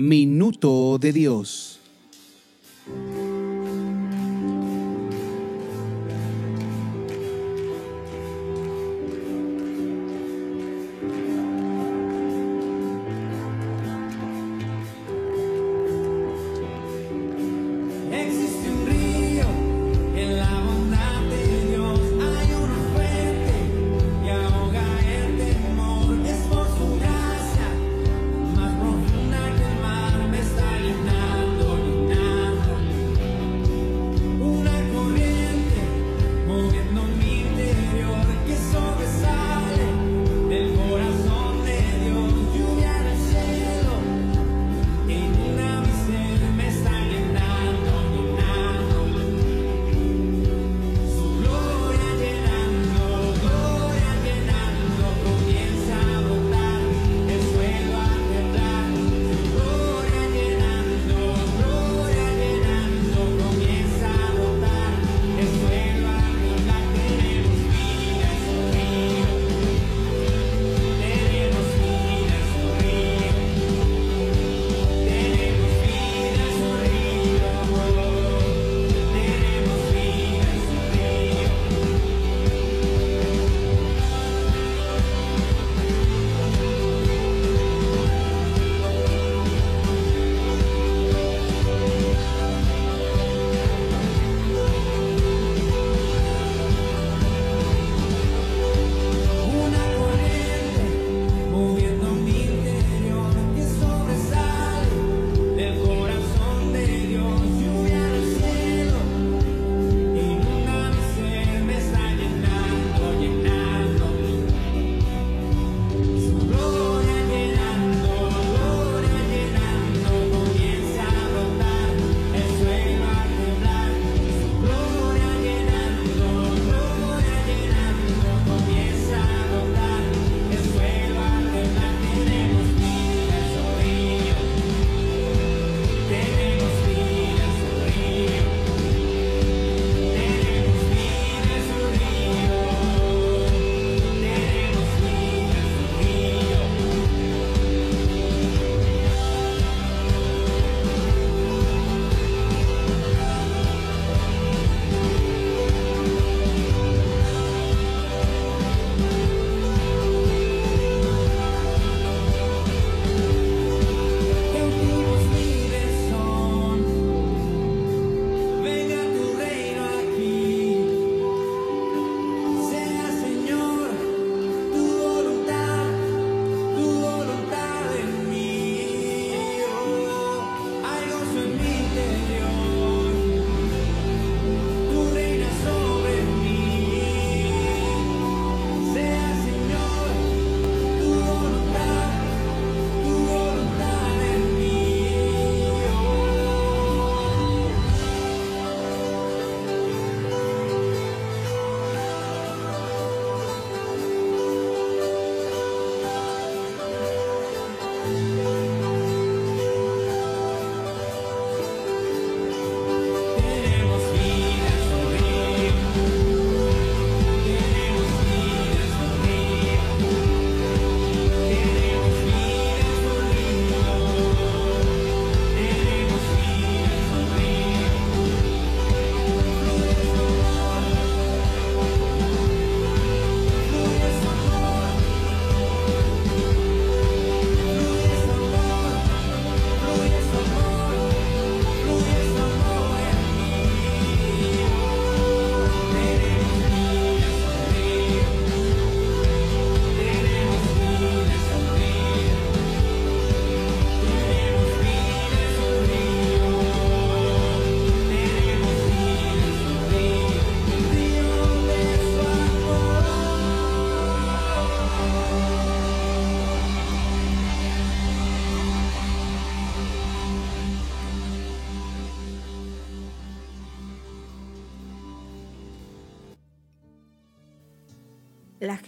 Minuto de Dios.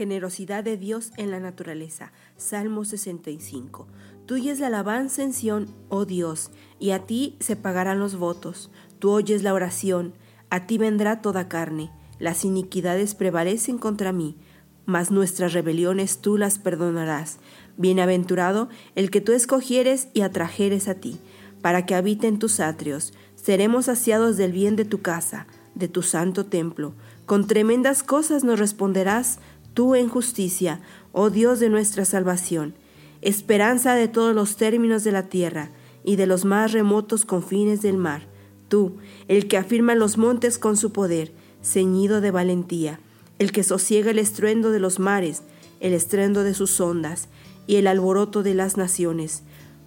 Generosidad de Dios en la naturaleza. Salmo 65. Tuya es la alabanza en Sión, oh Dios, y a ti se pagarán los votos. Tú oyes la oración, a ti vendrá toda carne. Las iniquidades prevalecen contra mí, mas nuestras rebeliones tú las perdonarás. Bienaventurado el que tú escogieres y atrajeres a ti, para que habite en tus atrios. Seremos saciados del bien de tu casa, de tu santo templo. Con tremendas cosas nos responderás tú en justicia, oh Dios de nuestra salvación, esperanza de todos los términos de la tierra y de los más remotos confines del mar. Tú, el que afirma los montes con su poder, ceñido de valentía, el que sosiega el estruendo de los mares, el estruendo de sus ondas y el alboroto de las naciones.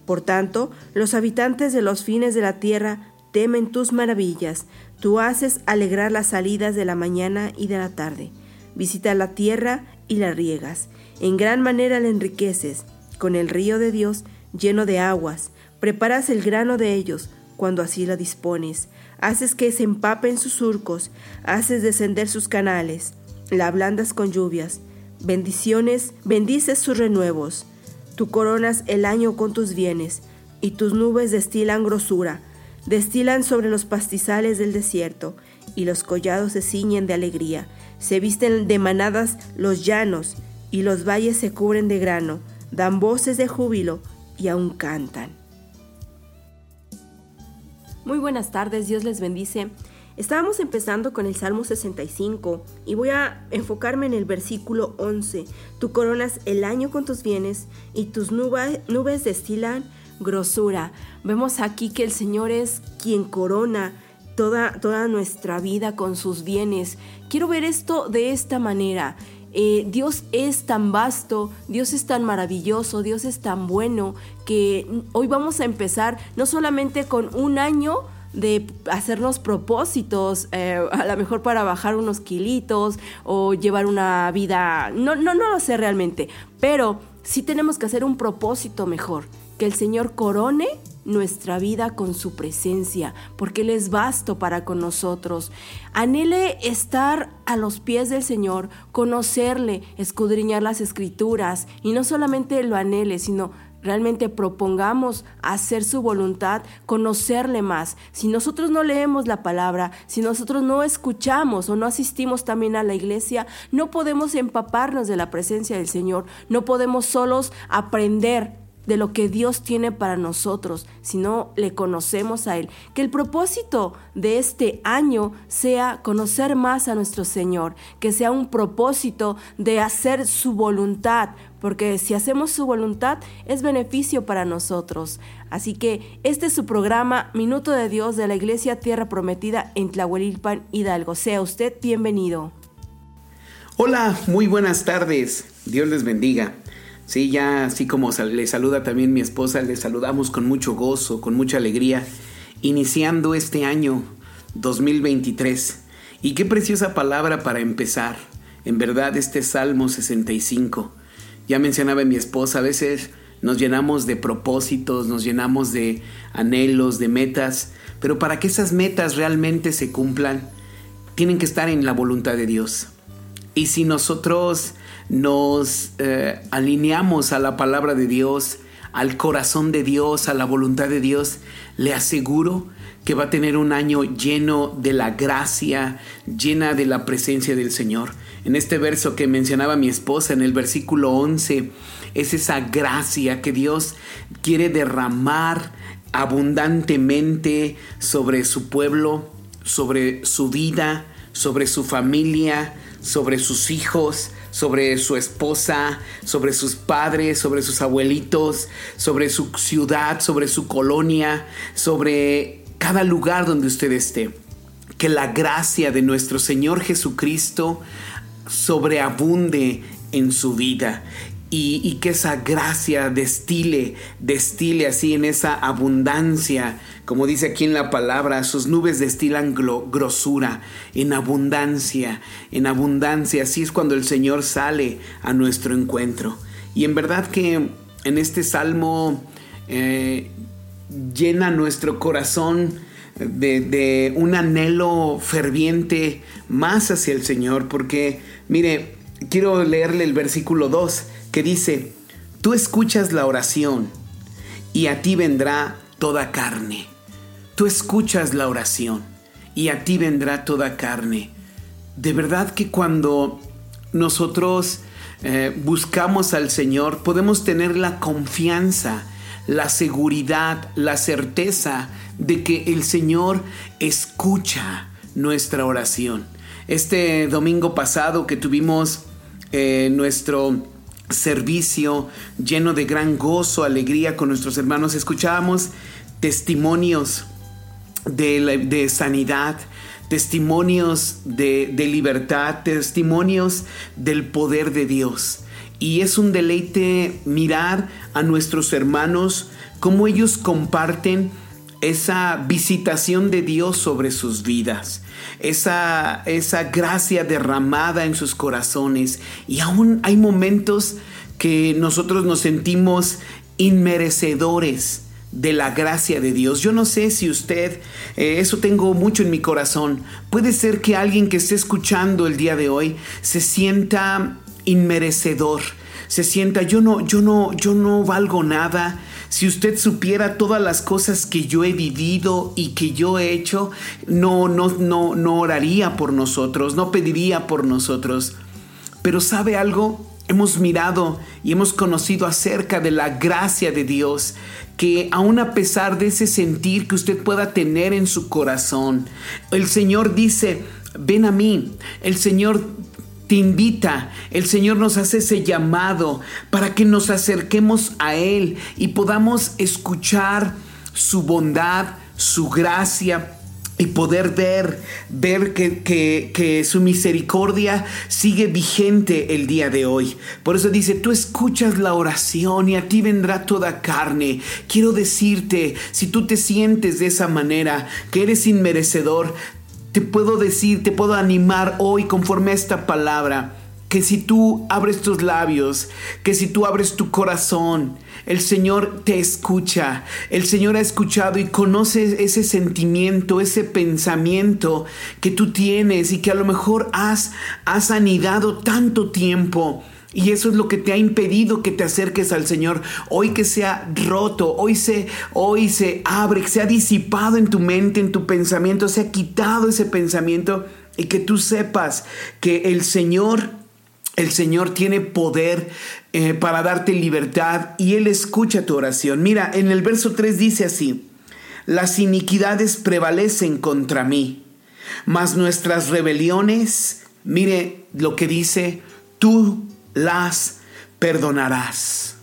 Por tanto, los habitantes de los fines de la tierra temen tus maravillas. Tú haces alegrar las salidas de la mañana y de la tarde. Visita la tierra y la riegas. En gran manera la enriqueces. Con el río de Dios lleno de aguas, preparas el grano de ellos cuando así lo dispones. Haces que se empapen sus surcos, haces descender sus canales, la ablandas con lluvias. Bendiciones, bendices sus renuevos. Tú coronas el año con tus bienes, y tus nubes destilan grosura, destilan sobre los pastizales del desierto, y los collados se ciñen de alegría. Se visten de manadas los llanos, y los valles se cubren de grano, dan voces de júbilo, y aún cantan. Muy buenas tardes, Dios les bendice. Estábamos empezando con el Salmo 65 y voy a enfocarme en el versículo 11. Tú coronas el año con tus bienes y tus nubes, destilan grosura. Vemos aquí que el Señor es quien corona toda, toda nuestra vida con sus bienes. Quiero ver esto de esta manera. Eh, Dios es tan vasto, Dios es tan maravilloso, Dios es tan bueno que hoy vamos a empezar no solamente con un año de hacernos propósitos, eh, a lo mejor para bajar unos kilitos o llevar una vida, no, no, no lo sé realmente, pero sí tenemos que hacer un propósito mejor, que el Señor corone nuestra vida con su presencia, porque Él es vasto para con nosotros. Anhele estar a los pies del Señor, conocerle, escudriñar las escrituras, y no solamente lo anhele, sino realmente propongamos hacer su voluntad, conocerle más. Si nosotros no leemos la palabra, si nosotros no escuchamos o no asistimos también a la iglesia, no podemos empaparnos de la presencia del Señor, no podemos solos aprender de lo que Dios tiene para nosotros, si no le conocemos a Él. Que el propósito de este año sea conocer más a nuestro Señor, que sea un propósito de hacer su voluntad, porque si hacemos su voluntad es beneficio para nosotros. Así que este es su programa Minuto de Dios de la Iglesia Tierra Prometida en Tlahuelilpan, Hidalgo. Sea usted bienvenido. Hola, muy buenas tardes. Dios les bendiga. Sí, ya así como le saluda también mi esposa, le saludamos con mucho gozo, con mucha alegría, iniciando este año 2023. Y qué preciosa palabra para empezar. En verdad, este Salmo 65. Ya mencionaba mi esposa, a veces nos llenamos de propósitos, nos llenamos de anhelos, de metas, pero para que esas metas realmente se cumplan, tienen que estar en la voluntad de Dios. Y si nosotros nos eh, alineamos a la palabra de Dios, al corazón de Dios, a la voluntad de Dios, le aseguro que va a tener un año lleno de la gracia, llena de la presencia del Señor. En este verso que mencionaba mi esposa, en el versículo 11, es esa gracia que Dios quiere derramar abundantemente sobre su pueblo, sobre su vida, sobre su familia, sobre sus hijos, sobre su esposa, sobre sus padres, sobre sus abuelitos, sobre su ciudad, sobre su colonia, sobre cada lugar donde usted esté. Que la gracia de nuestro Señor Jesucristo sobreabunde en su vida y, que esa gracia destile, destile así en esa abundancia, como dice aquí en la palabra, sus nubes destilan grosura, en abundancia, en abundancia, así es cuando el Señor sale a nuestro encuentro. Y en verdad que en este salmo eh, llena nuestro corazón de, de un anhelo ferviente más hacia el Señor, porque mire, quiero leerle el versículo 2 que dice, tú escuchas la oración y a ti vendrá toda carne. Tú escuchas la oración y a ti vendrá toda carne. De verdad que cuando nosotros eh, buscamos al Señor, podemos tener la confianza, la seguridad, la certeza de que el Señor escucha nuestra oración. Este domingo pasado que tuvimos eh, nuestro servicio lleno de gran gozo, alegría con nuestros hermanos, escuchábamos testimonios de, sanidad, testimonios de, de libertad, testimonios del poder de Dios. Y es un deleite mirar a nuestros hermanos, cómo ellos comparten esa visitación de Dios sobre sus vidas, esa, esa gracia derramada en sus corazones. Y aún hay momentos que nosotros nos sentimos inmerecedores de la gracia de Dios. Yo no sé si usted, eh, eso tengo mucho en mi corazón, puede ser que alguien que esté escuchando el día de hoy se sienta inmerecedor, se sienta yo no, yo no, yo no valgo nada. Si usted supiera todas las cosas que yo he vivido y que yo he hecho, no, no, no, no oraría por nosotros, no pediría por nosotros. Pero ¿sabe algo? Hemos mirado y hemos conocido acerca de la gracia de Dios, que aun a pesar de ese sentir que usted pueda tener en su corazón, el Señor dice, ven a mí, el Señor te invita, el Señor nos hace ese llamado para que nos acerquemos a Él y podamos escuchar su bondad, su gracia, y poder ver, ver que, que- su misericordia sigue vigente el día de hoy. Por eso dice, tú escuchas la oración y a ti vendrá toda carne. Quiero decirte, si tú te sientes de esa manera, que eres inmerecedor, te puedo decir, te puedo animar hoy conforme a esta palabra que si tú abres tus labios, que si tú abres tu corazón, el Señor te escucha. El Señor ha escuchado y conoce ese sentimiento, ese pensamiento que tú tienes y que a lo mejor has, has anidado tanto tiempo. Y eso es lo que te ha impedido que te acerques al Señor. Hoy que se ha roto, hoy se, hoy se abre, que se ha disipado en tu mente, en tu pensamiento, se ha quitado ese pensamiento y que tú sepas que el Señor el Señor tiene poder eh, para darte libertad y Él escucha tu oración. Mira, en el verso 3 dice así, las iniquidades prevalecen contra mí, mas nuestras rebeliones, mire lo que dice, tú las perdonarás.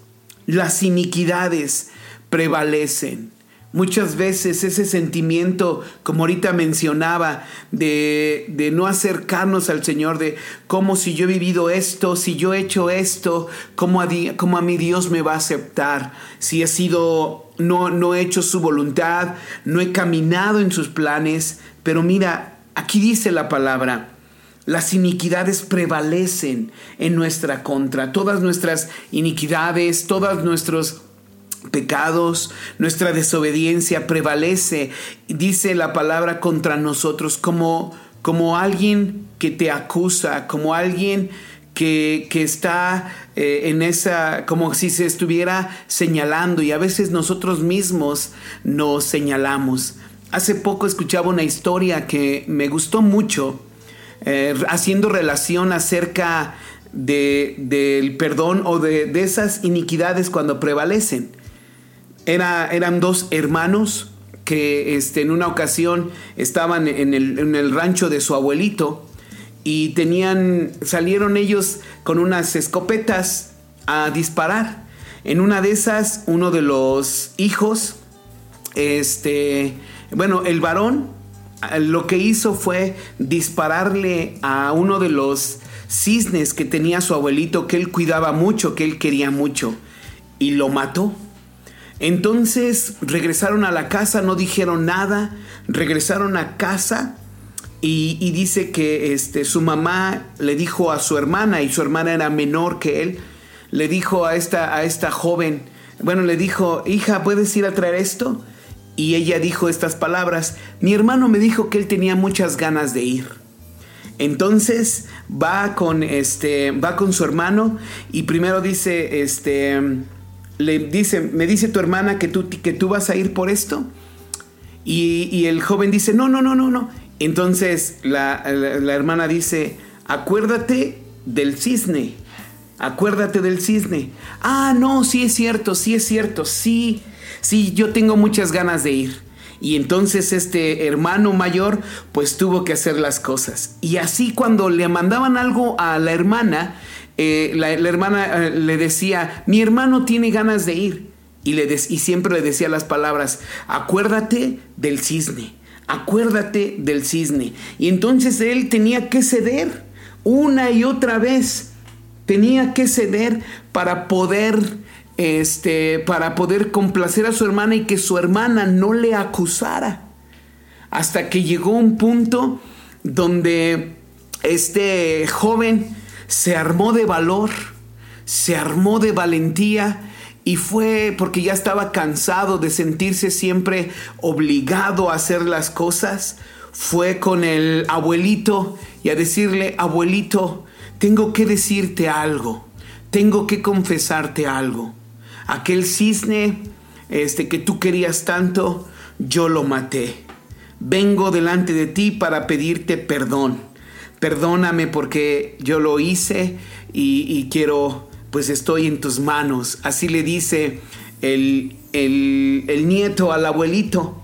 Las iniquidades prevalecen. Muchas veces ese sentimiento, como ahorita mencionaba, de, de no acercarnos al Señor, de cómo si yo he vivido esto, si yo he hecho esto, cómo a, di- cómo a mi Dios me va a aceptar, si he sido, no, no he hecho su voluntad, no he caminado en sus planes, pero mira, aquí dice la palabra, las iniquidades prevalecen en nuestra contra, todas nuestras iniquidades, todos nuestros pecados, nuestra desobediencia prevalece, dice la palabra contra nosotros como, como alguien que te acusa, como alguien que, que está eh, en esa, como si se estuviera señalando y a veces nosotros mismos nos señalamos. Hace poco escuchaba una historia que me gustó mucho, eh, haciendo relación acerca de, del perdón o de, de esas iniquidades cuando prevalecen. Era, eran dos hermanos que este, en una ocasión estaban en el, en el rancho de su abuelito y tenían, salieron ellos con unas escopetas a disparar. En una de esas, uno de los hijos, este, bueno, el varón lo que hizo fue dispararle a uno de los cisnes que tenía su abuelito, que él cuidaba mucho, que él quería mucho, y lo mató. Entonces regresaron a la casa, no dijeron nada, regresaron a casa y, dice que este, su mamá le dijo a su hermana, y su hermana era menor que él, le dijo a esta, a esta joven, bueno, le dijo, hija, ¿puedes ir a traer esto? Y ella dijo estas palabras, mi hermano me dijo que él tenía muchas ganas de ir. Entonces va con este, va con su hermano y primero dice, este, le dice, me dice tu hermana que tú, que tú vas a ir por esto. Y, y el joven dice, no, no, no, no, no. Entonces la, la- la hermana dice, acuérdate del cisne, acuérdate del cisne. Ah, no, sí es cierto, sí es cierto, sí, sí, yo tengo muchas ganas de ir. Y entonces este hermano mayor pues tuvo que hacer las cosas. Y así cuando le mandaban algo a la hermana, eh, la, hermana eh, le decía, mi hermano tiene ganas de ir. Y, le y siempre le decía las palabras, acuérdate del cisne, acuérdate del cisne. Y entonces él tenía que ceder una y otra vez. Tenía que ceder para poder, este, para poder complacer a su hermana y que su hermana no le acusara. Hasta que llegó un punto donde este joven se armó de valor, se armó de valentía y fue porque ya estaba cansado de sentirse siempre obligado a hacer las cosas. Fue con el abuelito y a decirle, abuelito, tengo que decirte algo, tengo que confesarte algo. Aquel cisne este, que tú querías tanto, yo lo maté. Vengo delante de ti para pedirte perdón. Perdóname porque yo lo hice y, y quiero, pues estoy en tus manos. Así le dice el, el- el nieto al abuelito.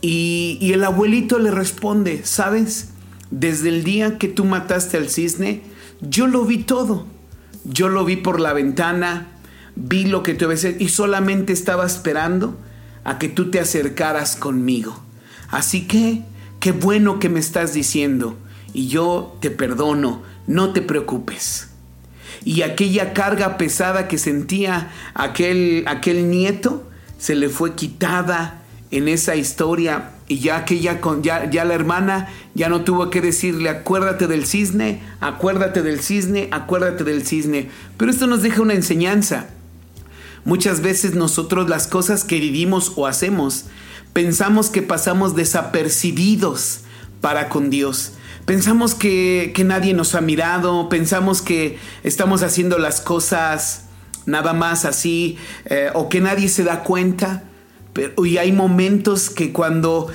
Y, y el abuelito le responde, ¿sabes? Desde el día que tú mataste al cisne, yo lo vi todo. Yo lo vi por la ventana, vi lo que tú hecho y solamente estaba esperando a que tú te acercaras conmigo. Así que, qué bueno que me estás diciendo y yo te perdono, no te preocupes. Y aquella carga pesada que sentía aquel, aquel nieto se le fue quitada en esa historia y ya con, ya, ya la hermana ya no tuvo que decirle acuérdate del cisne, acuérdate del cisne, acuérdate del cisne. Pero esto nos deja una enseñanza. Muchas veces nosotros las cosas que vivimos o hacemos pensamos que pasamos desapercibidos para con Dios. Pensamos que, que nadie nos ha mirado, pensamos que estamos haciendo las cosas nada más así eh, o que nadie se da cuenta. Pero, y hay momentos que cuando,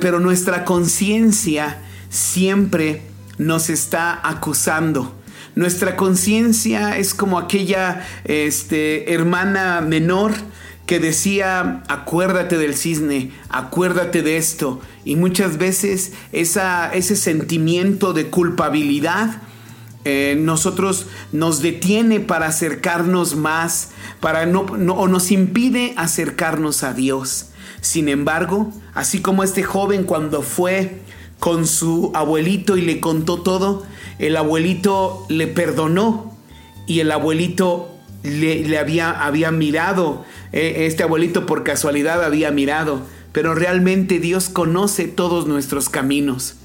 pero nuestra conciencia siempre nos está acusando. Nuestra conciencia es como aquella este, hermana menor que decía, acuérdate del cisne, acuérdate de esto. Y muchas veces esa, ese sentimiento de culpabilidad eh, nosotros nos detiene para acercarnos más, para no, no- o nos impide acercarnos a Dios. Sin embargo, así como este joven cuando fue con su abuelito y le contó todo, el abuelito le perdonó y el abuelito le, había, había mirado, eh, este abuelito por casualidad había mirado, pero realmente Dios conoce todos nuestros caminos.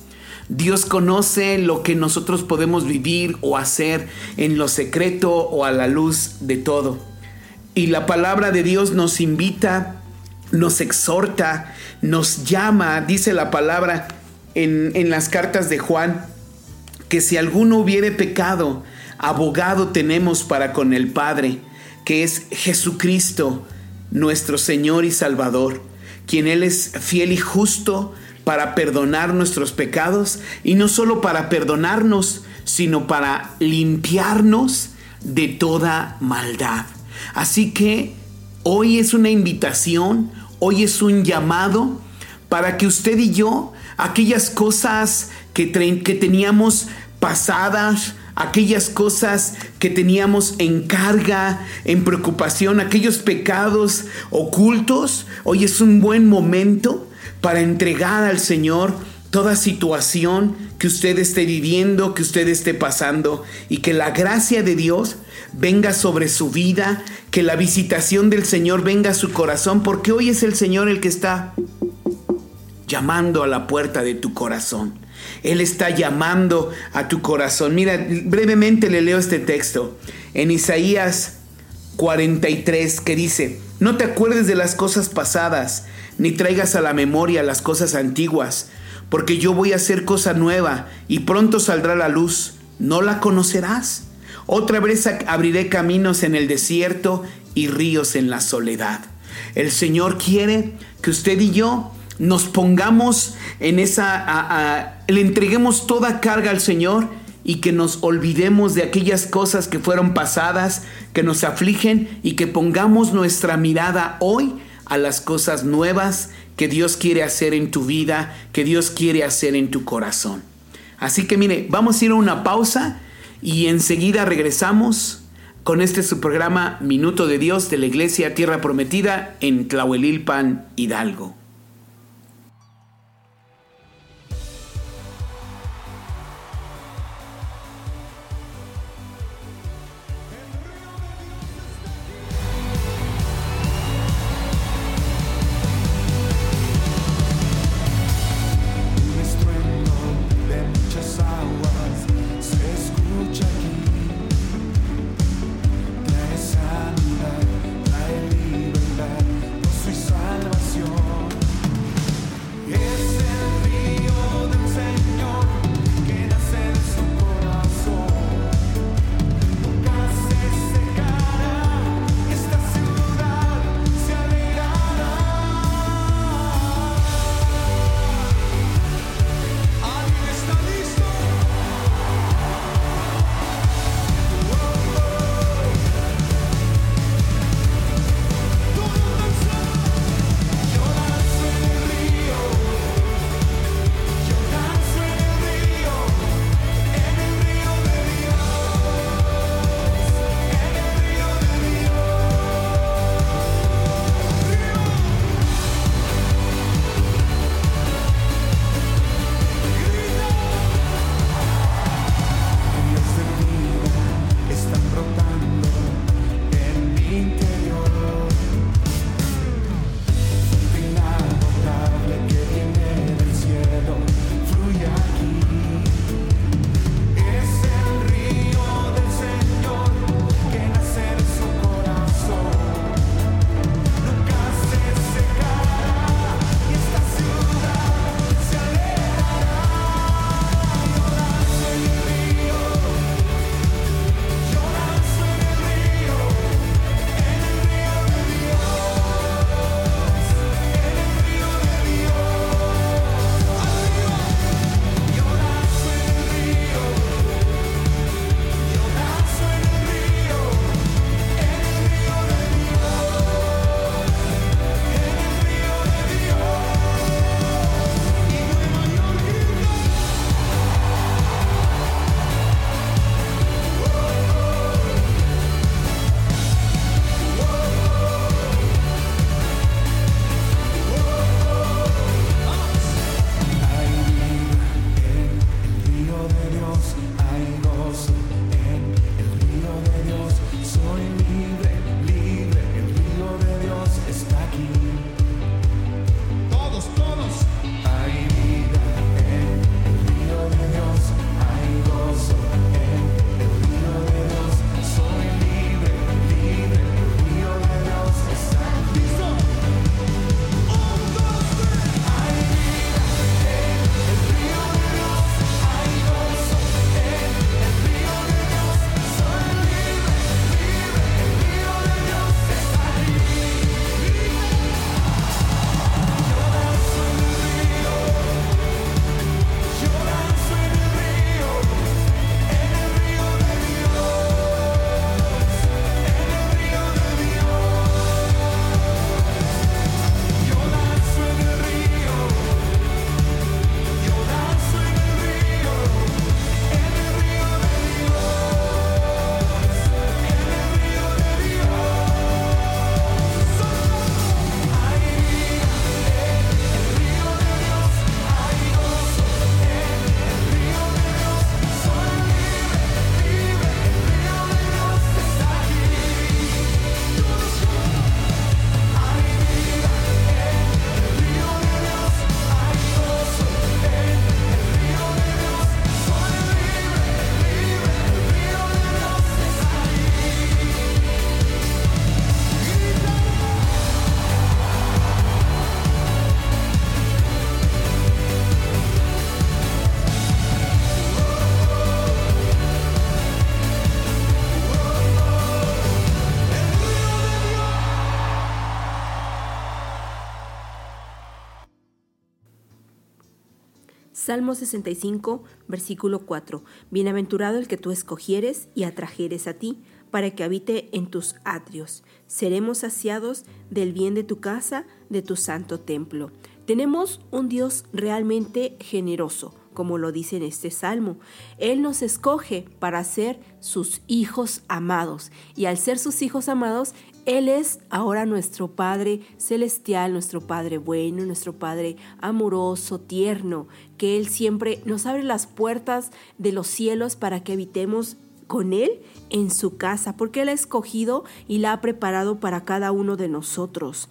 Dios conoce lo que nosotros podemos vivir o hacer en lo secreto o a la luz de todo. Y la palabra de Dios nos invita, nos exhorta, nos llama, dice la palabra en, en las cartas de Juan, que si alguno hubiere pecado, abogado tenemos para con el Padre, que es Jesucristo, nuestro Señor y Salvador, quien Él es fiel y justo para perdonar nuestros pecados, y no solo para perdonarnos, sino para limpiarnos de toda maldad. Así que hoy es una invitación, hoy es un llamado para que usted y yo, aquellas cosas que, que teníamos pasadas, aquellas cosas que teníamos en carga, en preocupación, aquellos pecados ocultos, hoy es un buen momento para entregar al Señor toda situación que usted esté viviendo, que usted esté pasando y que la gracia de Dios venga sobre su vida, que la visitación del Señor venga a su corazón, porque hoy es el Señor el que está llamando a la puerta de tu corazón. Él está llamando a tu corazón. Mira, brevemente le leo este texto en Isaías 43 que dice, no te acuerdes de las cosas pasadas, ni traigas a la memoria las cosas antiguas, porque yo voy a hacer cosa nueva y pronto saldrá la luz. ¿No la conocerás? Otra vez abriré caminos en el desierto y ríos en la soledad. El Señor quiere que usted y yo nos pongamos en esa, le entreguemos toda carga al Señor y que nos olvidemos de aquellas cosas que fueron pasadas, que nos afligen y que pongamos nuestra mirada hoy a las cosas nuevas que Dios quiere hacer en tu vida, que Dios quiere hacer en tu corazón. Así que mire, vamos a ir a una pausa y enseguida regresamos con este su programa Minuto de Dios de la Iglesia Tierra Prometida en Tlahuelilpan, Hidalgo. Salmo 65, versículo 4. Bienaventurado el que tú escogieres y atrajeres a ti, para que habite en tus atrios. Seremos saciados del bien de tu casa, de tu santo templo. Tenemos un Dios realmente generoso, como lo dice en este salmo. Él nos escoge para ser sus hijos amados. Y al ser sus hijos amados, Él es ahora nuestro Padre celestial, nuestro Padre bueno, nuestro Padre amoroso, tierno, que Él siempre nos abre las puertas de los cielos para que habitemos con Él en su casa, porque Él ha escogido y la ha preparado para cada uno de nosotros.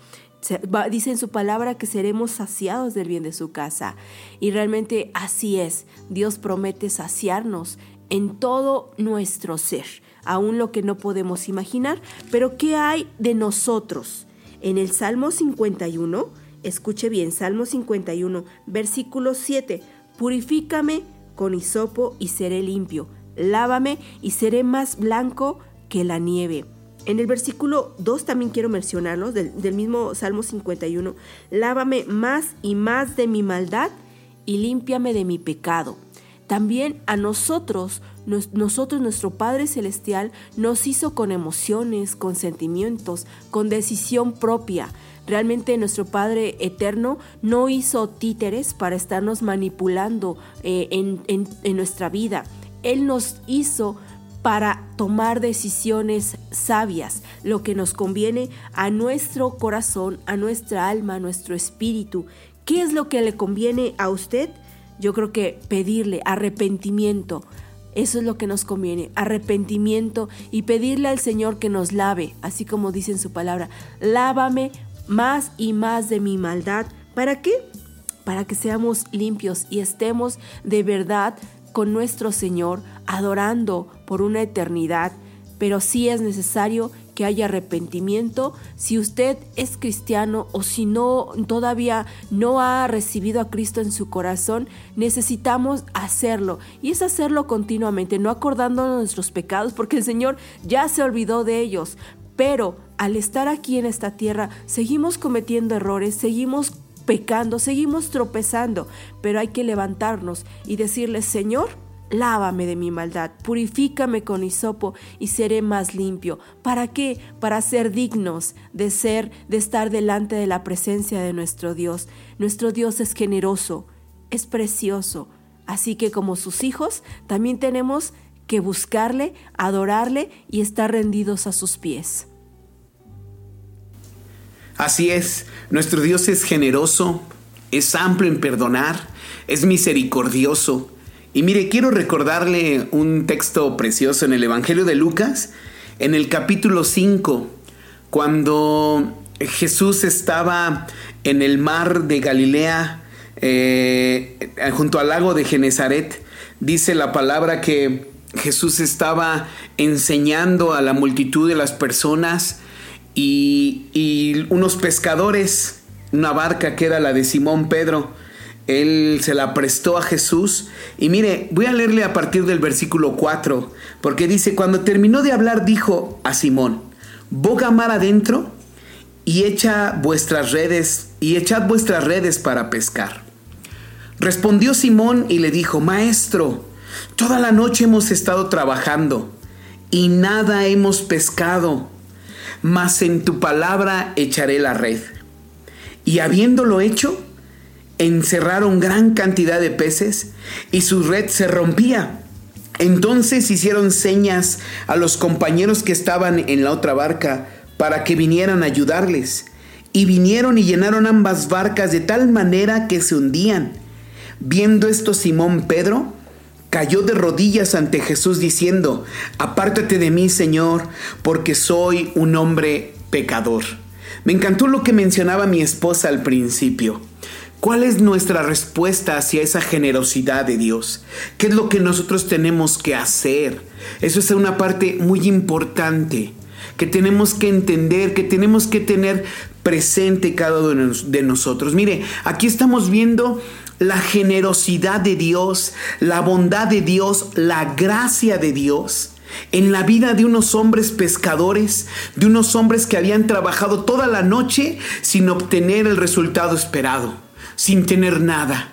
Dice en su palabra que seremos saciados del bien de su casa. Y realmente así es. Dios promete saciarnos en todo nuestro ser, aún lo que no podemos imaginar. Pero ¿qué hay de nosotros? En el Salmo 51, escuche bien, Salmo 51, versículo 7, purifícame con hisopo y seré limpio, lávame y seré más blanco que la nieve. En el versículo 2 también quiero mencionarlos, del, del mismo Salmo 51, lávame más y más de mi maldad y límpiame de mi pecado. También a nosotros, nos- nosotros, nuestro Padre Celestial, nos hizo con emociones, con sentimientos, con decisión propia. Realmente nuestro Padre Eterno no hizo títeres para estarnos manipulando eh, en, en- en nuestra vida. Él nos hizo para tomar decisiones sabias, lo que nos conviene a nuestro corazón, a nuestra alma, a nuestro espíritu. ¿Qué es lo que le conviene a usted? Yo creo que pedirle arrepentimiento. Eso es lo que nos conviene, arrepentimiento y pedirle al Señor que nos lave, así como dice en su palabra, lávame más y más de mi maldad. ¿Para qué? Para que seamos limpios y estemos de verdad con nuestro Señor, adorando por una eternidad. Pero sí es necesario que haya arrepentimiento. Si usted es cristiano o si no todavía no ha recibido a Cristo en su corazón, necesitamos hacerlo. Y es hacerlo continuamente, no acordándonos de nuestros pecados, porque el Señor ya se olvidó de ellos. Pero al estar aquí en esta tierra, seguimos cometiendo errores, seguimos pecando, seguimos tropezando, pero hay que levantarnos y decirle, Señor, lávame de mi maldad, purifícame con hisopo y seré más limpio. ¿Para qué? Para ser dignos de ser, de estar delante de la presencia de nuestro Dios. Nuestro Dios es generoso, es precioso. Así que como sus hijos, también tenemos que buscarle, adorarle y estar rendidos a sus pies. Así es, nuestro Dios es generoso, es amplio en perdonar, es misericordioso. Y mire, quiero recordarle un texto precioso en el Evangelio de Lucas, en el capítulo 5, cuando Jesús estaba en el mar de Galilea, eh, junto al lago de Genezaret, dice la palabra que Jesús estaba enseñando a la multitud de las personas y, y unos pescadores, una barca que era la de Simón Pedro, él se la prestó a Jesús. Y mire, voy a leerle a partir del versículo 4, porque dice, cuando terminó de hablar, dijo a Simón, boga mar adentro y echa vuestras redes, y echad vuestras redes para pescar. Respondió Simón y le dijo, Maestro, toda la noche hemos estado trabajando y nada hemos pescado, mas en tu palabra echaré la red. Y habiéndolo hecho, encerraron gran cantidad de peces y su red se rompía. Entonces hicieron señas a los compañeros que estaban en la otra barca para que vinieran a ayudarles. Y vinieron y llenaron ambas barcas de tal manera que se hundían. Viendo esto Simón Pedro cayó de rodillas ante Jesús diciendo, apártate de mí Señor, porque soy un hombre pecador. Me encantó lo que mencionaba mi esposa al principio. ¿Cuál es nuestra respuesta hacia esa generosidad de Dios? ¿Qué es lo que nosotros tenemos que hacer? Eso es una parte muy importante que tenemos que entender, que tenemos que tener presente cada uno de nosotros. Mire, aquí estamos viendo la generosidad de Dios, la bondad de Dios, la gracia de Dios en la vida de unos hombres pescadores, de unos hombres que habían trabajado toda la noche sin obtener el resultado esperado, sin tener nada.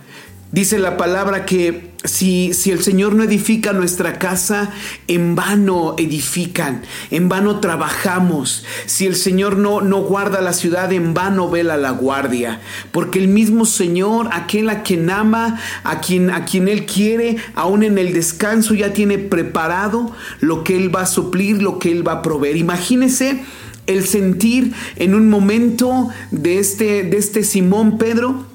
Dice la palabra que si, si, el Señor no edifica nuestra casa, en vano edifican, en vano trabajamos. Si el Señor no, no guarda la ciudad, en vano vela la guardia. Porque el mismo Señor, aquel a quien ama, a quien, a quien Él quiere, aún en el descanso ya tiene preparado lo que Él va a suplir, lo que Él va a proveer. Imagínese el sentir en un momento de este, de este Simón Pedro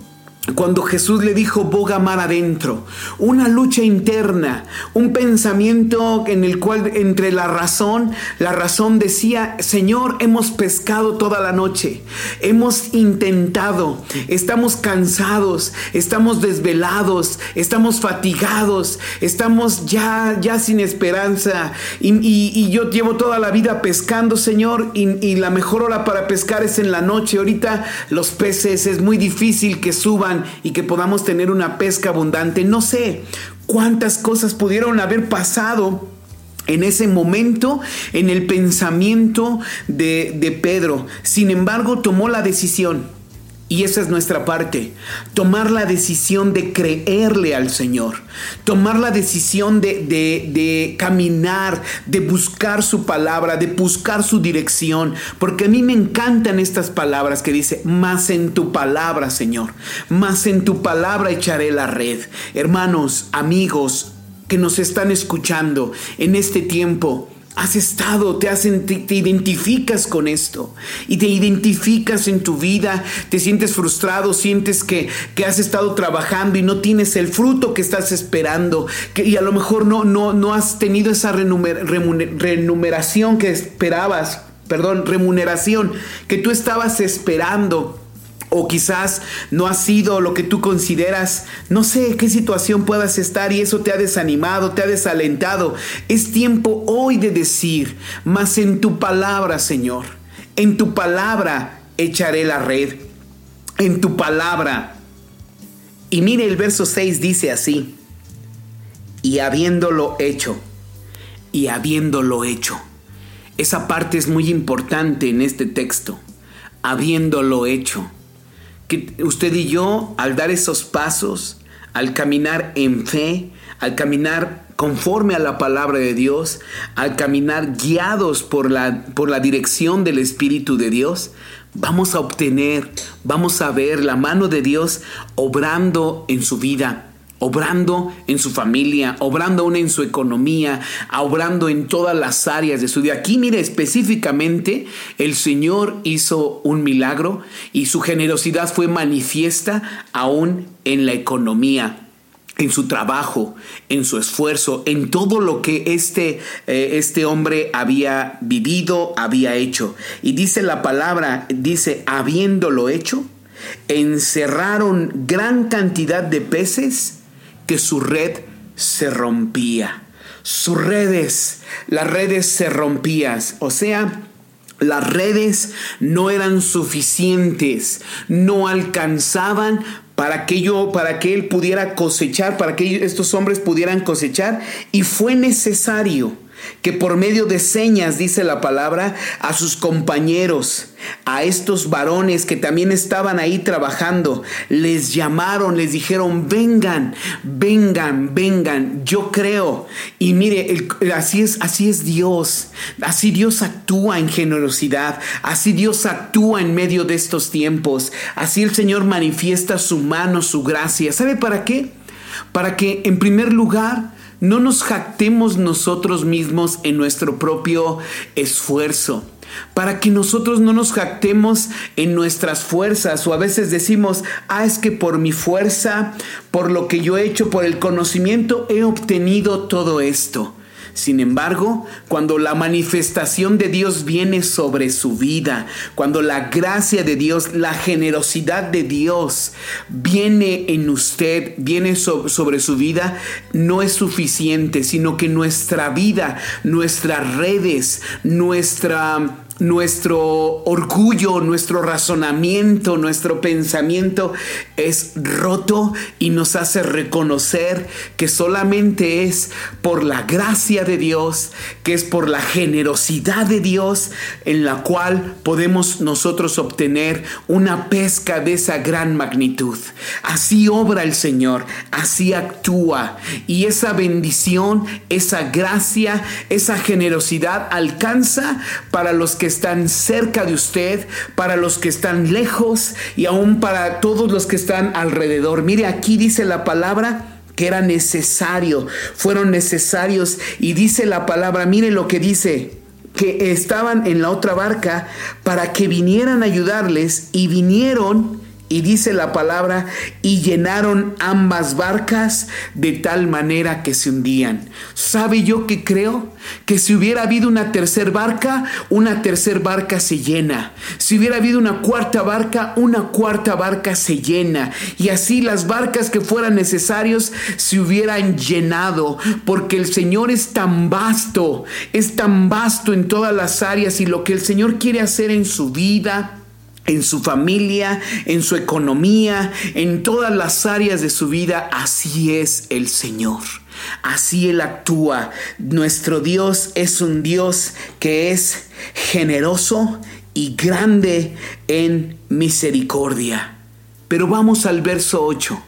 cuando Jesús le dijo boga mar adentro, una lucha interna, un pensamiento en el cual entre la razón, la razón decía, Señor, hemos pescado toda la noche, hemos intentado, estamos cansados, estamos desvelados, estamos fatigados, estamos ya, ya sin esperanza y, yo llevo toda la vida pescando, Señor, y, y la mejor hora para pescar es en la noche. Ahorita los peces es muy difícil que suban y que podamos tener una pesca abundante. No sé cuántas cosas pudieron haber pasado en ese momento, en el pensamiento de, de Pedro. Sin embargo, tomó la decisión. Y esa es nuestra parte. Tomar la decisión de creerle al Señor. Tomar la decisión de, de- de caminar, de buscar su palabra, de buscar su dirección. Porque a mí me encantan estas palabras que dice, más en tu palabra, Señor. Más en tu palabra echaré la red. Hermanos, amigos que nos están escuchando en este tiempo. Has estado, te, identificas con esto y te identificas en tu vida, te sientes frustrado, sientes que, que has estado trabajando y no tienes el fruto que estás esperando y a lo mejor no, no, no has tenido esa remuneración que esperabas, perdón, remuneración que tú estabas esperando. O quizás no ha sido lo que tú consideras, no sé qué situación puedas estar y eso te ha desanimado, te ha desalentado. Es tiempo hoy de decir, más en tu palabra, Señor, en tu palabra echaré la red, en tu palabra. Y mire el verso 6 dice así, y habiéndolo hecho, y habiéndolo hecho. Esa parte es muy importante en este texto, habiéndolo hecho que usted y yo, al dar esos pasos, al caminar en fe, al caminar conforme a la palabra de Dios, al caminar guiados por la, por la dirección del Espíritu de Dios, vamos a obtener, vamos a ver la mano de Dios obrando en su vida obrando en su familia, obrando aún en su economía, obrando en todas las áreas de su vida. Aquí, mire, específicamente, el Señor hizo un milagro y su generosidad fue manifiesta aún en la economía en su trabajo, en su esfuerzo, en todo lo que este, eh, este hombre había vivido, había hecho. Y dice la palabra, dice, habiéndolo hecho, encerraron gran cantidad de peces que su red se rompía. Sus redes, las redes se rompían. O sea, las redes no eran suficientes, no alcanzaban para que yo, para que él pudiera cosechar, para que estos hombres pudieran cosechar, y fue necesario que por medio de señas, dice la palabra, a sus compañeros, a estos varones que también estaban ahí trabajando, les llamaron, les dijeron, vengan, vengan, vengan, yo creo. Y mire, así, es, así es Dios, así Dios actúa en generosidad, así Dios actúa en medio de estos tiempos, así el Señor manifiesta su mano, su gracia. ¿Sabe para qué? Para que en primer lugar, no nos jactemos nosotros mismos en nuestro propio esfuerzo. Para que nosotros no nos jactemos en nuestras fuerzas o a veces decimos, ah, es que por mi fuerza, por lo que yo he hecho, por el conocimiento, he obtenido todo esto. Sin embargo, cuando la manifestación de Dios viene sobre su vida, cuando la gracia de Dios, la generosidad de Dios viene en usted, viene so- sobre su vida, no es suficiente, sino que nuestra vida, nuestras redes, nuestra nuestro orgullo, nuestro razonamiento, nuestro pensamiento es roto y nos hace reconocer que solamente es por la gracia de Dios, que es por la generosidad de Dios en la cual podemos nosotros obtener una pesca de esa gran magnitud. Así obra el Señor, así actúa y esa bendición, esa gracia, esa generosidad alcanza para los que están cerca de usted, para los que están lejos y aún para todos los que están alrededor. Mire, aquí dice la palabra que era necesario, fueron necesarios y dice la palabra, mire lo que dice, que estaban en la otra barca para que vinieran a ayudarles y vinieron y dice la palabra, y llenaron ambas barcas de tal manera que se hundían. ¿Sabe yo que creo? Que si hubiera habido una tercera barca, una tercera barca se llena. Si hubiera habido una cuarta barca, una cuarta barca se llena. Y así las barcas que fueran necesarios se hubieran llenado. Porque el Señor es tan vasto, es tan vasto en todas las áreas y lo que el Señor quiere hacer en su vida en su familia, en su economía, en todas las áreas de su vida. Así es el Señor. Así Él actúa. Nuestro Dios es un Dios que es generoso y grande en misericordia. Pero vamos al verso 8.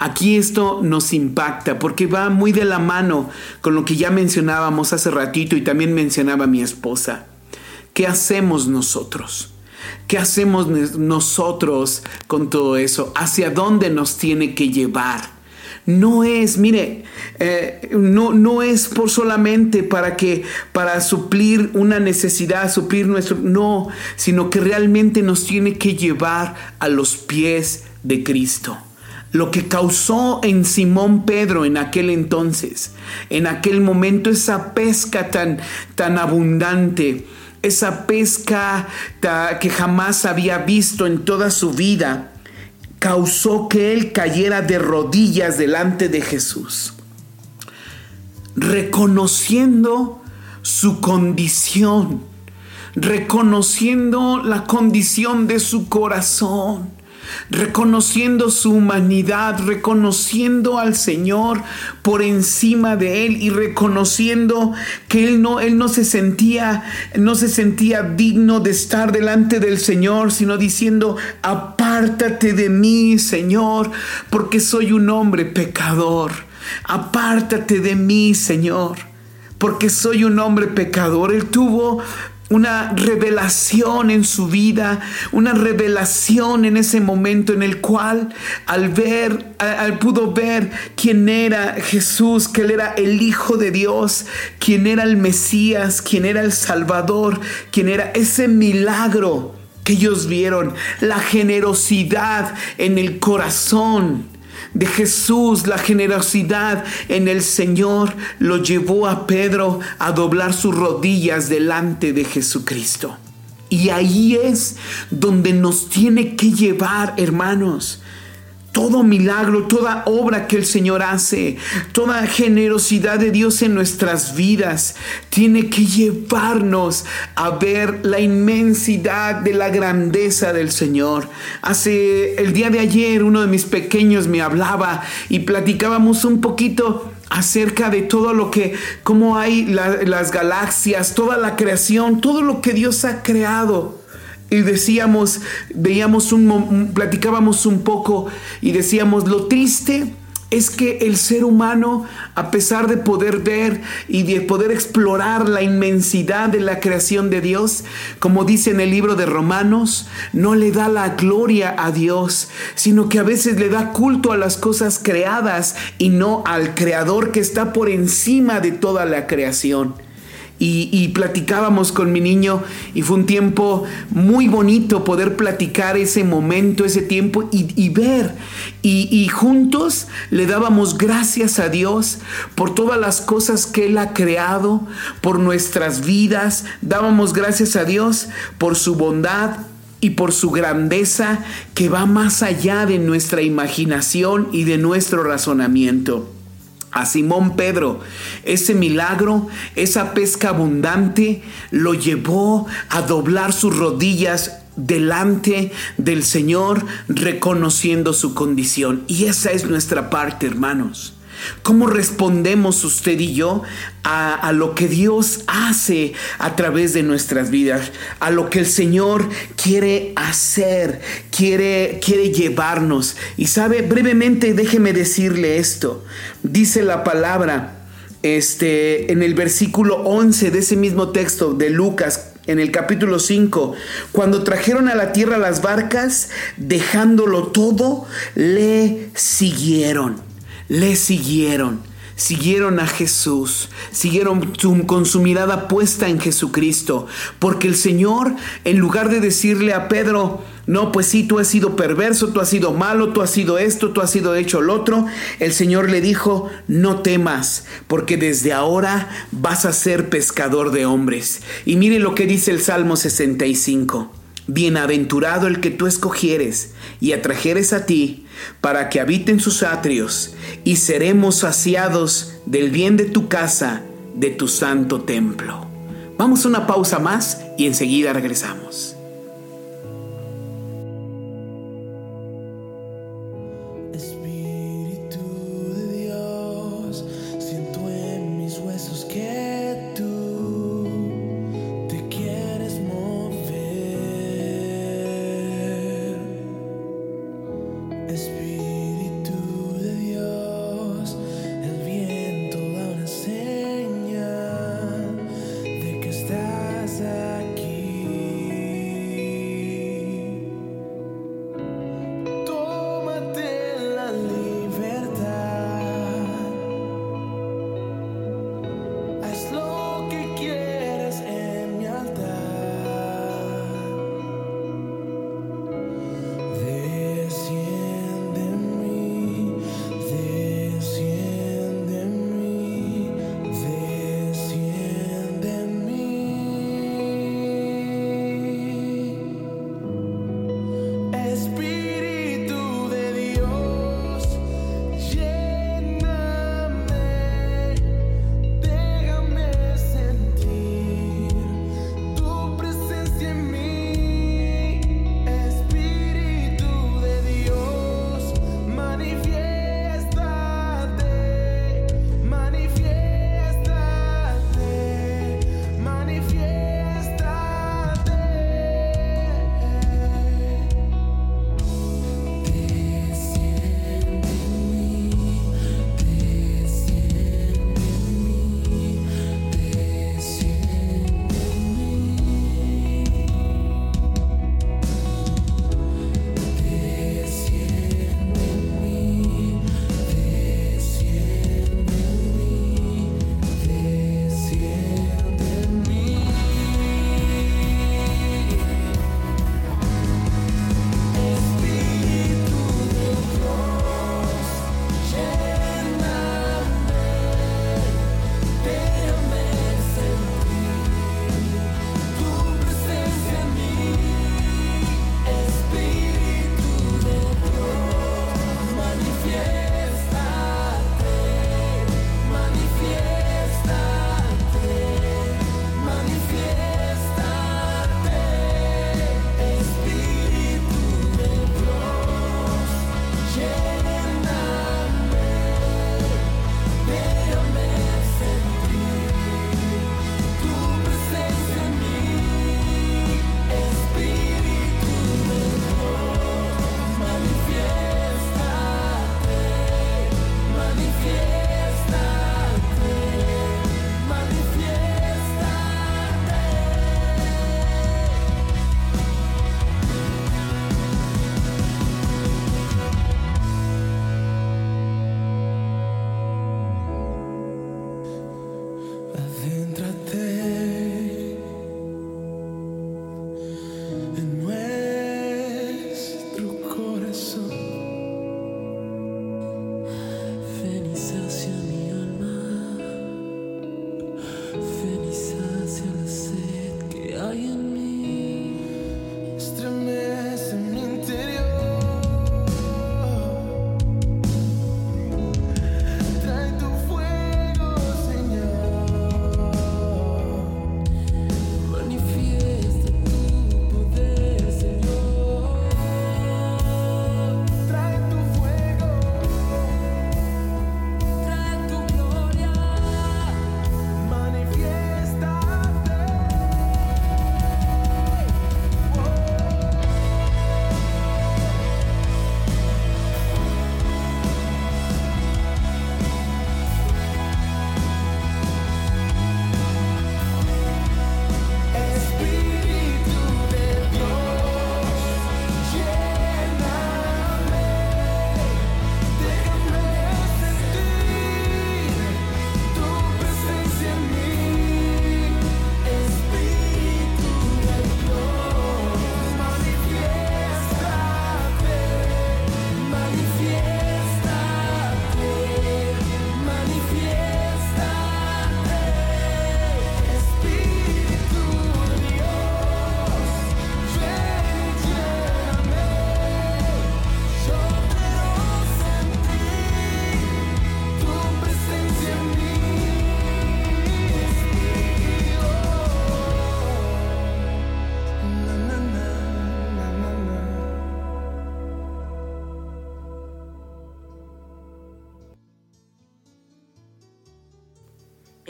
Aquí esto nos impacta porque va muy de la mano con lo que ya mencionábamos hace ratito y también mencionaba mi esposa. ¿Qué hacemos nosotros? ¿Qué hacemos nosotros con todo eso? ¿Hacia dónde nos tiene que llevar? No es, mire, eh, no, no es por solamente para que, para suplir una necesidad, suplir nuestro, no, sino que realmente nos tiene que llevar a los pies de Cristo lo que causó en Simón Pedro en aquel entonces, en aquel momento, esa pesca tan, tan abundante, esa pesca que jamás había visto en toda su vida, causó que él cayera de rodillas delante de Jesús, reconociendo su condición, reconociendo la condición de su corazón reconociendo su humanidad, reconociendo al Señor por encima de él y reconociendo que él no él no se sentía no se sentía digno de estar delante del Señor, sino diciendo, "Apártate de mí, Señor, porque soy un hombre pecador. Apártate de mí, Señor." porque soy un hombre pecador. Él tuvo una revelación en su vida, una revelación en ese momento en el cual al ver, al, pudo ver quién era Jesús, que él era el Hijo de Dios, quién era el Mesías, quién era el Salvador, quién era ese milagro que ellos vieron, la generosidad en el corazón de Jesús, la generosidad en el Señor lo llevó a Pedro a doblar sus rodillas delante de Jesucristo. Y ahí es donde nos tiene que llevar, hermanos todo milagro, toda obra que el Señor hace, toda generosidad de Dios en nuestras vidas, tiene que llevarnos a ver la inmensidad de la grandeza del Señor. Hace el día de ayer uno de mis pequeños me hablaba y platicábamos un poquito acerca de todo lo que, cómo hay las galaxias, toda la creación, todo lo que Dios ha creado. Y decíamos, veíamos un, platicábamos un poco y decíamos, lo triste es que el ser humano, a pesar de poder ver y de poder explorar la inmensidad de la creación de Dios, como dice en el libro de Romanos, no le da la gloria a Dios, sino que a veces le da culto a las cosas creadas y no al Creador que está por encima de toda la creación y, platicábamos con mi niño y fue un tiempo muy bonito poder platicar ese momento, ese tiempo y, ver. Y, juntos le dábamos gracias a Dios por todas las cosas que Él ha creado, por nuestras vidas. Dábamos gracias a Dios por su bondad y por su grandeza que va más allá de nuestra imaginación y de nuestro razonamiento. A Simón Pedro. Ese milagro, esa pesca abundante, lo llevó a doblar sus rodillas delante del Señor, reconociendo su condición. Y esa es nuestra parte, hermanos. ¿Cómo respondemos usted y yo a, lo que Dios hace a través de nuestras vidas? A lo que el Señor quiere hacer, quiere, quiere llevarnos. Y sabe, brevemente déjeme decirle esto. Dice la palabra este, en el versículo 11 de ese mismo texto de Lucas en el capítulo 5, cuando trajeron a la tierra las barcas, dejándolo todo, le siguieron le siguieron, siguieron a Jesús, siguieron con su mirada puesta en Jesucristo, porque el Señor, en lugar de decirle a Pedro, no, pues sí, tú has sido perverso, tú has sido malo, tú has sido esto, tú has sido hecho lo otro, el Señor le dijo, no temas, porque desde ahora vas a ser pescador de hombres. Y mire lo que dice el Salmo 65. Bienaventurado el que tú escogieres y atrajeres a ti, para que habiten sus atrios, y seremos saciados del bien de tu casa, de tu santo templo. Vamos a una pausa más y enseguida regresamos.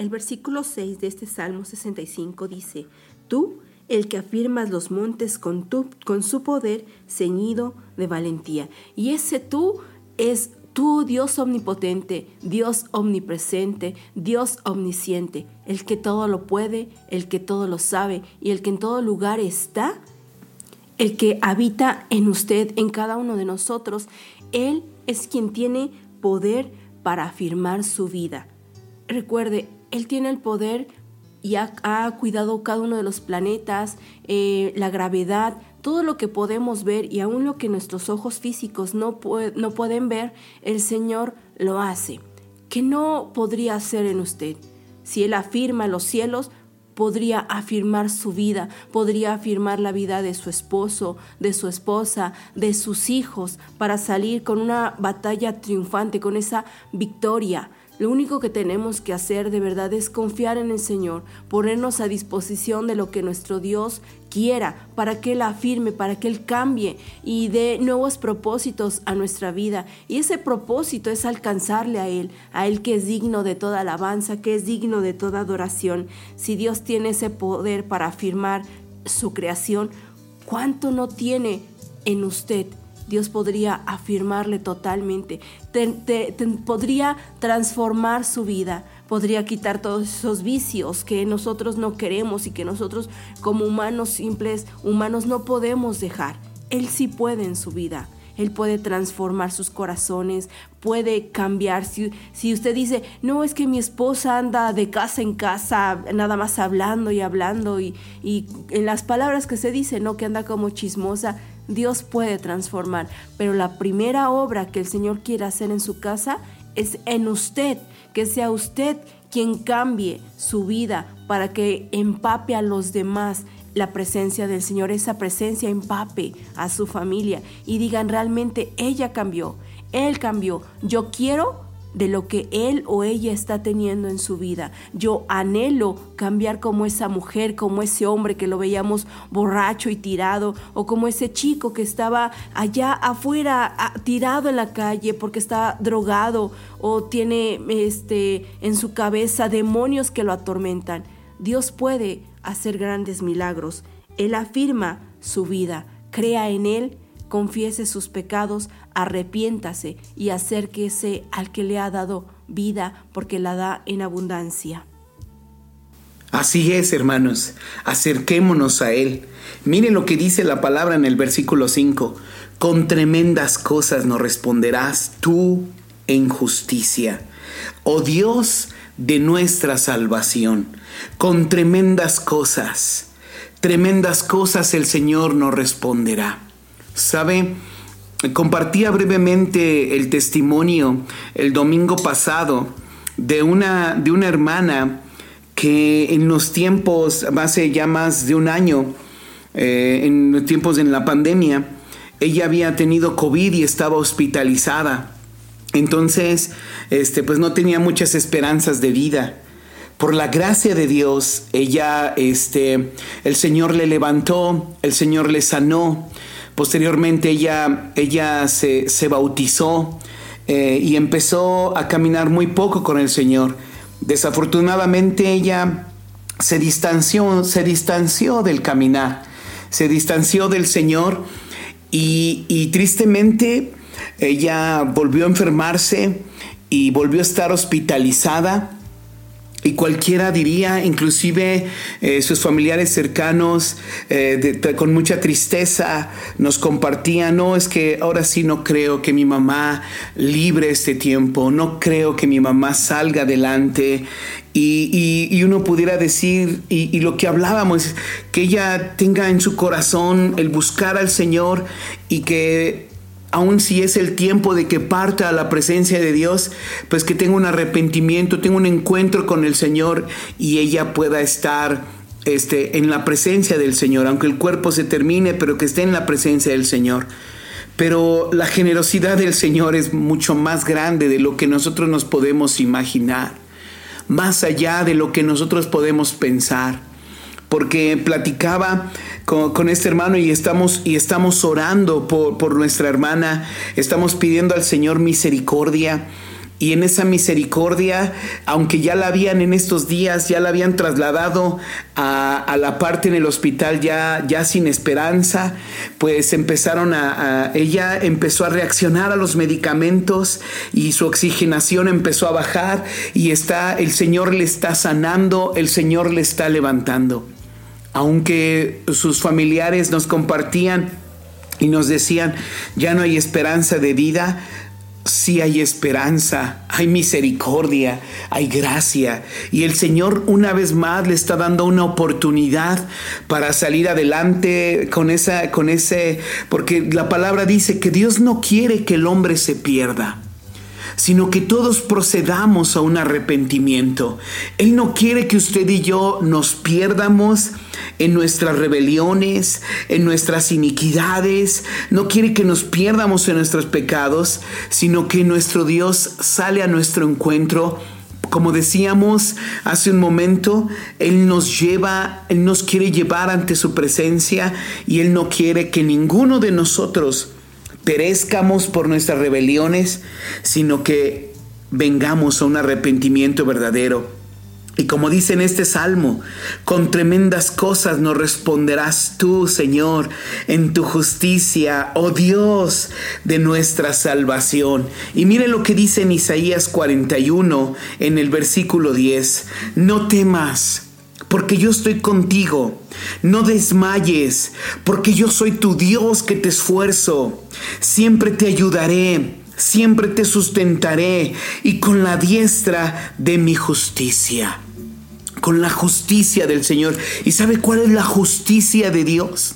El versículo 6 de este Salmo 65 dice, Tú, el que afirmas los montes con, con su poder ceñido de valentía. Y ese tú es tú, Dios omnipotente, Dios omnipresente, Dios omnisciente, el que todo lo puede, el que todo lo sabe y el que en todo lugar está, el que habita en usted, en cada uno de nosotros. Él es quien tiene poder para afirmar su vida. Recuerde, Él tiene el poder y ha, cuidado cada uno de los planetas, eh, la gravedad, todo lo que podemos ver y aún lo que nuestros ojos físicos no, no pueden ver, el Señor lo hace. ¿Qué no podría hacer en usted? Si Él afirma los cielos, podría afirmar su vida, podría afirmar la vida de su esposo, de su esposa, de sus hijos, para salir con una batalla triunfante, con esa victoria. Lo único que tenemos que hacer de verdad es confiar en el Señor, ponernos a disposición de lo que nuestro Dios quiera, para que Él afirme, para que Él cambie y dé nuevos propósitos a nuestra vida. Y ese propósito es alcanzarle a Él, a Él que es digno de toda alabanza, que es digno de toda adoración. Si Dios tiene ese poder para afirmar su creación, ¿cuánto no tiene en usted? Dios podría afirmarle totalmente, te- podría transformar su vida, podría quitar todos esos vicios que nosotros no queremos y que nosotros como humanos simples, humanos no podemos dejar. Él sí puede en su vida. Él puede transformar sus corazones, puede cambiar. Si, si usted dice, no, es que mi esposa anda de casa en casa, nada más hablando y hablando, y, y en las palabras que se dice, no, que anda como chismosa, Dios puede transformar. Pero la primera obra que el Señor quiere hacer en su casa es en usted, que sea usted quien cambie su vida para que empape a los demás la presencia del Señor, esa presencia empape a su familia y digan realmente ella cambió, él cambió, yo quiero de lo que él o ella está teniendo en su vida. Yo anhelo cambiar como esa mujer, como ese hombre que lo veíamos borracho y tirado, o como ese chico que estaba allá afuera tirado en la calle porque está drogado o tiene este en su cabeza demonios que lo atormentan. Dios puede hacer grandes milagros. Él afirma su vida, crea en él confiese sus pecados, arrepiéntase y acérquese al que le ha dado vida porque la da en abundancia. Así es, hermanos, acerquémonos a Él. Miren lo que dice la palabra en el versículo 5. Con tremendas cosas nos responderás tú en justicia. Oh Dios de nuestra salvación, con tremendas cosas, tremendas cosas el Señor nos responderá. ¿Sabe? Compartía brevemente el testimonio el domingo pasado de una, de una hermana que en los tiempos, hace ya más de un año, eh, en los tiempos en la pandemia, ella había tenido COVID y estaba hospitalizada. Entonces, este, pues no tenía muchas esperanzas de vida. Por la gracia de Dios, ella, este, el Señor le levantó, el Señor le sanó. Posteriormente ella, ella se, se bautizó eh, y empezó a caminar muy poco con el Señor. Desafortunadamente ella se distanció, se distanció del caminar, se distanció del Señor y, y tristemente ella volvió a enfermarse y volvió a estar hospitalizada. Y cualquiera diría, inclusive eh, sus familiares cercanos, eh, con mucha tristeza, nos compartían, no, es que ahora sí no creo que mi mamá libre este tiempo, no creo que mi mamá salga adelante. Y, y- y uno pudiera decir, y, y lo que hablábamos, que ella tenga en su corazón el buscar al Señor y que aun si es el tiempo de que parta a la presencia de Dios, pues que tenga un arrepentimiento, tenga un encuentro con el Señor y ella pueda estar este, en la presencia del Señor, aunque el cuerpo se termine, pero que esté en la presencia del Señor. Pero la generosidad del Señor es mucho más grande de lo que nosotros nos podemos imaginar, más allá de lo que nosotros podemos pensar porque platicaba con, este hermano y estamos, y estamos orando por, nuestra hermana, estamos pidiendo al Señor misericordia y en esa misericordia, aunque ya la habían en estos días, ya la habían trasladado a, la parte en el hospital ya, ya sin esperanza, pues empezaron a, ella empezó a reaccionar a los medicamentos y su oxigenación empezó a bajar y está, el Señor le está sanando, el Señor le está levantando. Aunque sus familiares nos compartían y nos decían, ya no hay esperanza de vida, sí hay esperanza, hay misericordia, hay gracia. Y el Señor una vez más le está dando una oportunidad para salir adelante con esa, con ese, porque la palabra dice que Dios no quiere que el hombre se pierda sino que todos procedamos a un arrepentimiento. Él no quiere que usted y yo nos pierdamos en nuestras rebeliones, en nuestras iniquidades, no quiere que nos pierdamos en nuestros pecados, sino que nuestro Dios sale a nuestro encuentro como decíamos hace un momento, Él nos lleva, Él nos quiere llevar ante su presencia y Él no quiere que ninguno de nosotros perezcamos por nuestras rebeliones, sino que vengamos a un arrepentimiento verdadero. Y como dice en este salmo, con tremendas cosas nos responderás tú, Señor, en tu justicia, oh Dios de nuestra salvación. Y mire lo que dice en Isaías 41, en el versículo 10, no temas porque yo estoy contigo. No desmayes, porque yo soy tu Dios que te esfuerzo. Siempre te ayudaré, siempre te sustentaré y con la diestra de mi justicia. Con la justicia del Señor. ¿Y sabe cuál es la justicia de Dios?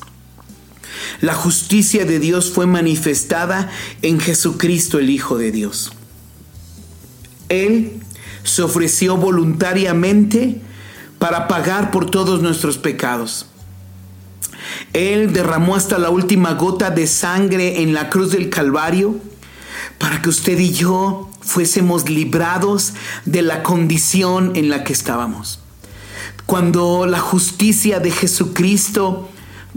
La justicia de Dios fue manifestada en Jesucristo el Hijo de Dios. Él se ofreció voluntariamente para pagar por todos nuestros pecados. Él derramó hasta la última gota de sangre en la cruz del Calvario para que usted y yo fuésemos librados de la condición en la que estábamos. Cuando la justicia de Jesucristo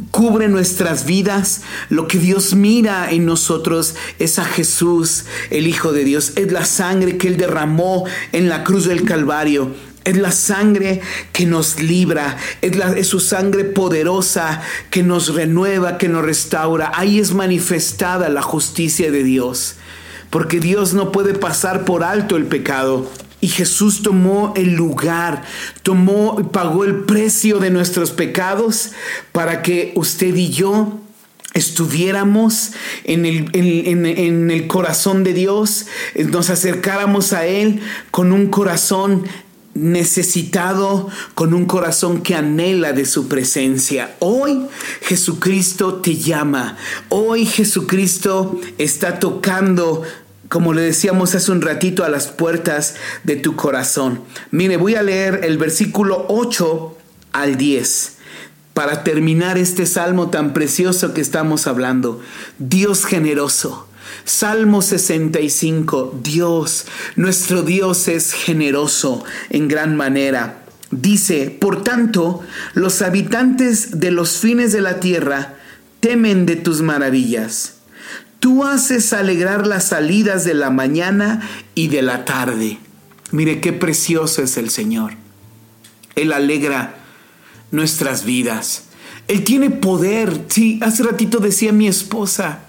cubre nuestras vidas, lo que Dios mira en nosotros es a Jesús, el Hijo de Dios, es la sangre que Él derramó en la cruz del Calvario es la sangre que nos libra, es, su sangre poderosa que nos renueva, que nos restaura. Ahí es manifestada la justicia de Dios, porque Dios no puede pasar por alto el pecado. Y Jesús tomó el lugar, tomó, pagó el precio de nuestros pecados para que usted y yo estuviéramos en el, en el, corazón de Dios, nos acercáramos a Él con un corazón necesitado con un corazón que anhela de su presencia. Hoy Jesucristo te llama. Hoy Jesucristo está tocando como le decíamos hace un ratito, a las puertas de tu corazón. Mire, voy a leer el versículo 8 al 10 para terminar este salmo tan precioso que estamos hablando. Dios generoso. Salmo 65, Dios, nuestro Dios es generoso en gran manera. Dice, por tanto, los habitantes de los fines de la tierra temen de tus maravillas. Tú haces alegrar las salidas de la mañana y de la tarde. Mire qué precioso es el Señor. Él alegra nuestras vidas. Él tiene poder. Sí, hace ratito decía mi esposa,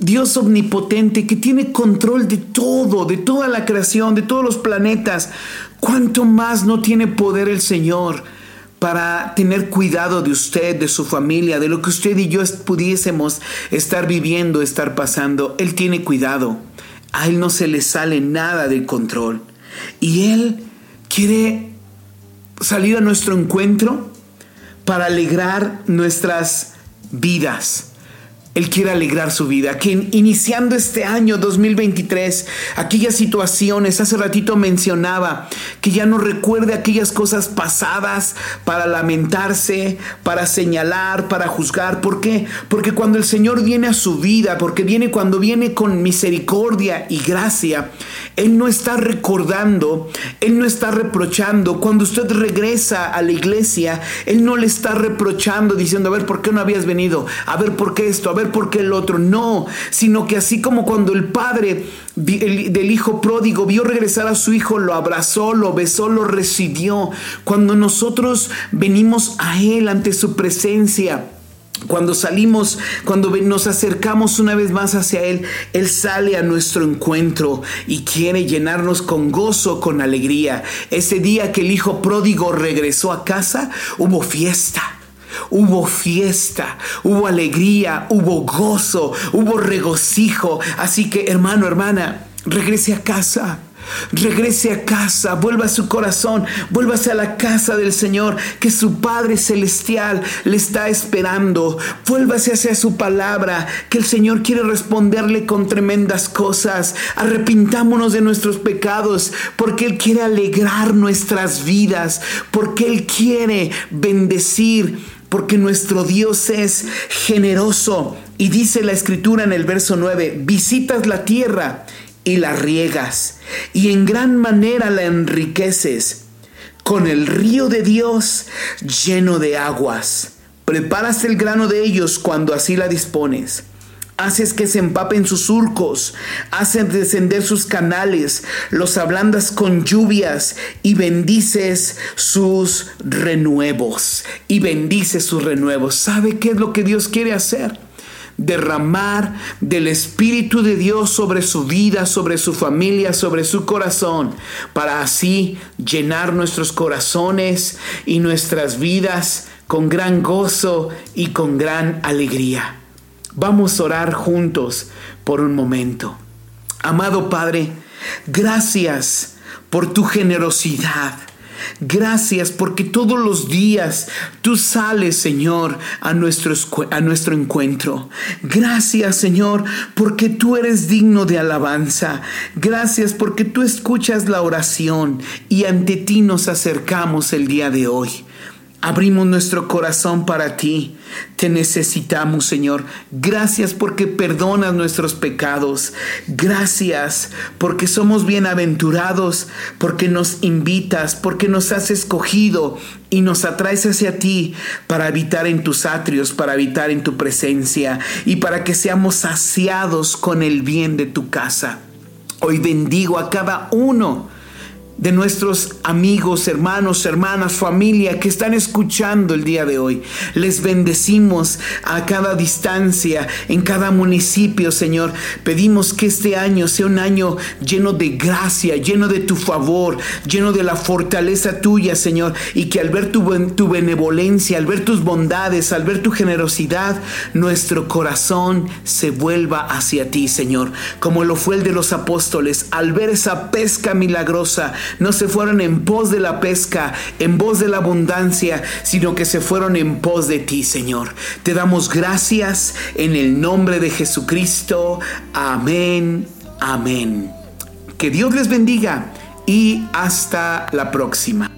Dios omnipotente que tiene control de todo, de toda la creación, de todos los planetas. ¿Cuánto más no tiene poder el Señor para tener cuidado de usted, de su familia, de lo que usted y yo pudiésemos estar viviendo, estar pasando? Él tiene cuidado. A Él no se le sale nada del control. Y Él quiere salir a nuestro encuentro para alegrar nuestras vidas él quiere alegrar su vida. Que iniciando este año 2023, aquellas situaciones, hace ratito mencionaba, que ya no recuerde aquellas cosas pasadas para lamentarse, para señalar, para juzgar. ¿Por qué? Porque cuando el Señor viene a su vida, porque viene cuando viene con misericordia y gracia, Él no está recordando, Él no está reprochando. Cuando usted regresa a la iglesia, Él no le está reprochando diciendo, a ver, ¿por qué no habías venido? A ver, ¿por qué esto? A ver, ver por qué el otro. No, sino que así como cuando el padre del hijo pródigo vio regresar a su hijo, lo abrazó, lo besó, lo recibió. Cuando nosotros venimos a Él ante su presencia, cuando salimos, cuando nos acercamos una vez más hacia Él, Él sale a nuestro encuentro y quiere llenarnos con gozo, con alegría. Ese día que el hijo pródigo regresó a casa, hubo fiesta. Hubo fiesta, hubo alegría, hubo gozo, hubo regocijo. Así que hermano, hermana, regrese a casa. Regrese a casa, vuelva a su corazón, vuélvase a la casa del Señor, que su Padre Celestial le está esperando. Vuélvase hacia su palabra, que el Señor quiere responderle con tremendas cosas. Arrepintámonos de nuestros pecados, porque Él quiere alegrar nuestras vidas, porque Él quiere bendecir, porque nuestro Dios es generoso. Y dice la escritura en el verso 9, visitas la tierra y la riegas, y en gran manera la enriqueces, con el río de Dios lleno de aguas. Preparas el grano de ellos cuando así la dispones. Haces que se empapen sus surcos, haces descender sus canales, los ablandas con lluvias y bendices sus renuevos. Y bendices sus renuevos. ¿Sabe qué es lo que Dios quiere hacer? derramar del Espíritu de Dios sobre su vida, sobre su familia, sobre su corazón, para así llenar nuestros corazones y nuestras vidas con gran gozo y con gran alegría. Vamos a orar juntos por un momento. Amado Padre, gracias por tu generosidad. Gracias porque todos los días tú sales, Señor, a nuestro, a nuestro encuentro. Gracias, Señor, porque tú eres digno de alabanza. Gracias porque tú escuchas la oración y ante ti nos acercamos el día de hoy. Abrimos nuestro corazón para ti. Te necesitamos, Señor. Gracias porque perdonas nuestros pecados. Gracias porque somos bienaventurados, porque nos invitas, porque nos has escogido y nos atraes hacia ti para habitar en tus atrios, para habitar en tu presencia y para que seamos saciados con el bien de tu casa. Hoy bendigo a cada uno de nuestros amigos, hermanos, hermanas, familia que están escuchando el día de hoy. Les bendecimos a cada distancia, en cada municipio, Señor. Pedimos que este año sea un año lleno de gracia, lleno de tu favor, lleno de la fortaleza tuya, Señor. Y que al ver tu, tu benevolencia, al ver tus bondades, al ver tu generosidad, nuestro corazón se vuelva hacia ti, Señor. Como lo fue el de los apóstoles, al ver esa pesca milagrosa, no se fueron en pos de la pesca, en pos de la abundancia, sino que se fueron en pos de ti, Señor. Te damos gracias en el nombre de Jesucristo. Amén, amén. Que Dios les bendiga y hasta la próxima.